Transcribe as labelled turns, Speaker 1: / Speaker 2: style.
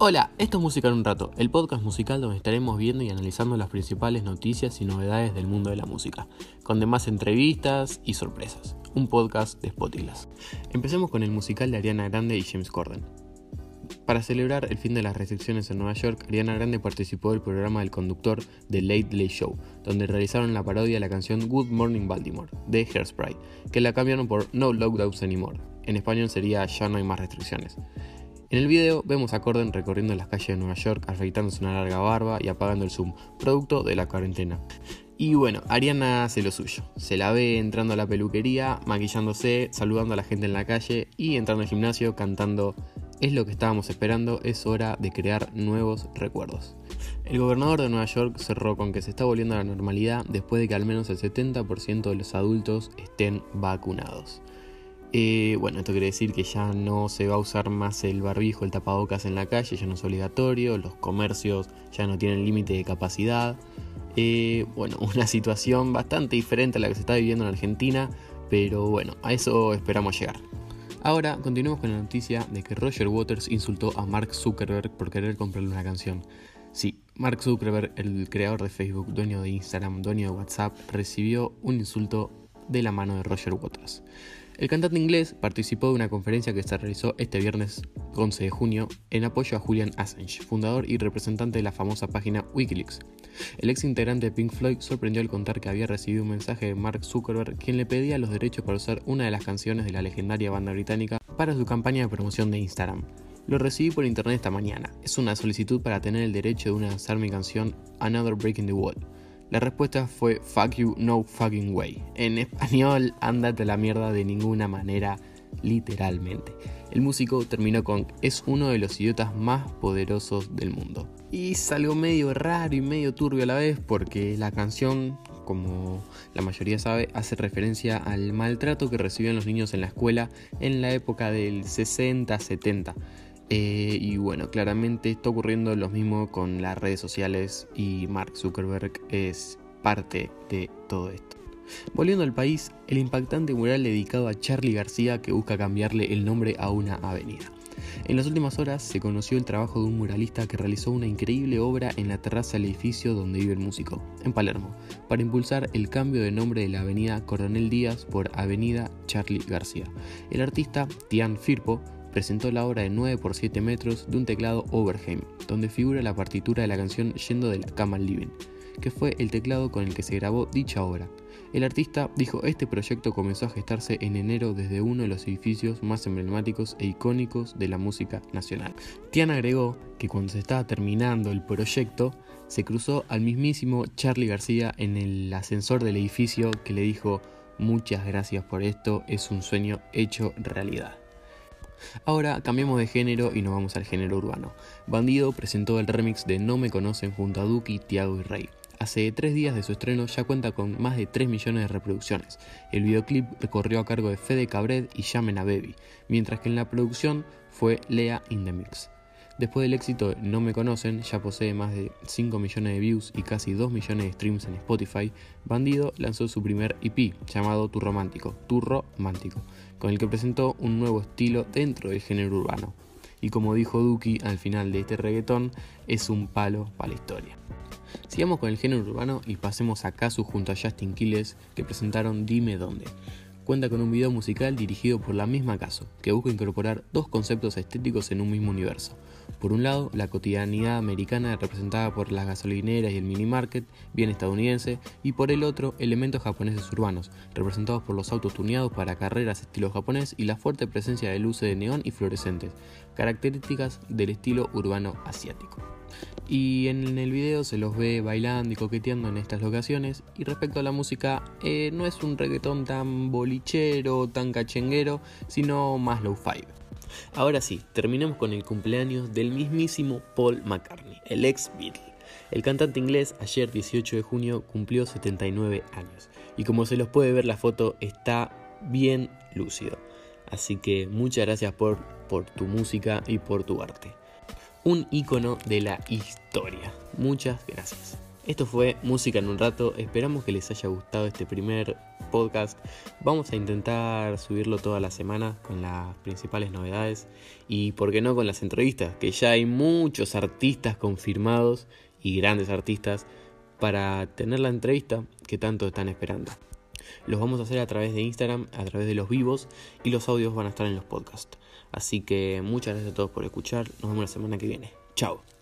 Speaker 1: Hola, esto es Música en un rato, el podcast musical donde estaremos viendo y analizando las principales noticias y novedades del mundo de la música, con demás entrevistas y sorpresas. Un podcast de Spotilas. Empecemos con el musical de Ariana Grande y James Corden. Para celebrar el fin de las restricciones en Nueva York, Ariana Grande participó del programa del conductor The Late Late Show, donde realizaron la parodia de la canción Good Morning Baltimore de Hairspray, que la cambiaron por No Lockdowns Anymore. En español sería Ya no hay más restricciones. En el video vemos a Corden recorriendo las calles de Nueva York, afeitándose una larga barba y apagando el zoom, producto de la cuarentena. Y bueno, Ariana hace lo suyo. Se la ve entrando a la peluquería, maquillándose, saludando a la gente en la calle y entrando al gimnasio cantando Es lo que estábamos esperando, es hora de crear nuevos recuerdos. El gobernador de Nueva York cerró con que se está volviendo a la normalidad después de que al menos el 70% de los adultos estén vacunados. Eh, bueno, esto quiere decir que ya no se va a usar más el barbijo, el tapabocas en la calle, ya no es obligatorio, los comercios ya no tienen límite de capacidad. Eh, bueno, una situación bastante diferente a la que se está viviendo en Argentina, pero bueno, a eso esperamos llegar. Ahora continuemos con la noticia de que Roger Waters insultó a Mark Zuckerberg por querer comprarle una canción. Sí, Mark Zuckerberg, el creador de Facebook, dueño de Instagram, dueño de WhatsApp, recibió un insulto de la mano de Roger Waters. El cantante inglés participó de una conferencia que se realizó este viernes 11 de junio en apoyo a Julian Assange, fundador y representante de la famosa página Wikileaks. El ex integrante de Pink Floyd sorprendió al contar que había recibido un mensaje de Mark Zuckerberg quien le pedía los derechos para usar una de las canciones de la legendaria banda británica para su campaña de promoción de Instagram. Lo recibí por internet esta mañana. Es una solicitud para tener el derecho de lanzar mi canción Another Breaking the Wall. La respuesta fue fuck you, no fucking way. En español, ándate la mierda de ninguna manera, literalmente. El músico terminó con es uno de los idiotas más poderosos del mundo. Y es algo medio raro y medio turbio a la vez porque la canción, como la mayoría sabe, hace referencia al maltrato que recibían los niños en la escuela en la época del 60-70 eh, y bueno, claramente está ocurriendo lo mismo con las redes sociales y Mark Zuckerberg es parte de todo esto. Volviendo al país, el impactante mural dedicado a Charlie García que busca cambiarle el nombre a una avenida. En las últimas horas se conoció el trabajo de un muralista que realizó una increíble obra en la terraza del edificio donde vive el músico, en Palermo, para impulsar el cambio de nombre de la avenida Coronel Díaz por Avenida Charlie García. El artista Tian Firpo presentó la obra de 9 por 7 metros de un teclado Overheim, donde figura la partitura de la canción Yendo de la cama al living, que fue el teclado con el que se grabó dicha obra. El artista dijo este proyecto comenzó a gestarse en enero desde uno de los edificios más emblemáticos e icónicos de la música nacional. Tian agregó que cuando se estaba terminando el proyecto, se cruzó al mismísimo Charlie García en el ascensor del edificio que le dijo muchas gracias por esto, es un sueño hecho realidad. Ahora cambiamos de género y nos vamos al género urbano. Bandido presentó el remix de No Me Conocen junto a Duki, Tiago y Rey. Hace tres días de su estreno ya cuenta con más de 3 millones de reproducciones. El videoclip recorrió a cargo de Fede Cabred y Llamen a Baby, mientras que en la producción fue Lea in the Mix. Después del éxito No Me Conocen, ya posee más de 5 millones de views y casi 2 millones de streams en Spotify, Bandido lanzó su primer EP llamado Tu Romántico, Tu Romántico, con el que presentó un nuevo estilo dentro del género urbano. Y como dijo Duki al final de este reggaetón, es un palo para la historia. Sigamos con el género urbano y pasemos a Kazu junto a Justin Quiles que presentaron Dime Dónde cuenta con un video musical dirigido por la misma Caso, que busca incorporar dos conceptos estéticos en un mismo universo. Por un lado, la cotidianidad americana representada por las gasolineras y el mini market, bien estadounidense, y por el otro, elementos japoneses urbanos, representados por los autos tuneados para carreras estilo japonés y la fuerte presencia de luces de neón y fluorescentes, características del estilo urbano asiático. Y en el video se los ve bailando y coqueteando en estas locaciones. Y respecto a la música, eh, no es un reggaetón tan bolichero, tan cachenguero, sino más low-fi. Ahora sí, terminamos con el cumpleaños del mismísimo Paul McCartney, el ex Beatle. El cantante inglés ayer 18 de junio cumplió 79 años y como se los puede ver la foto está bien lúcido. Así que muchas gracias por, por tu música y por tu arte un icono de la historia. Muchas gracias. Esto fue Música en un rato, esperamos que les haya gustado este primer podcast. Vamos a intentar subirlo toda la semana con las principales novedades y, por qué no, con las entrevistas, que ya hay muchos artistas confirmados y grandes artistas para tener la entrevista que tanto están esperando. Los vamos a hacer a través de Instagram, a través de los vivos y los audios van a estar en los podcasts. Así que muchas gracias a todos por escuchar. Nos vemos la semana que viene. Chao.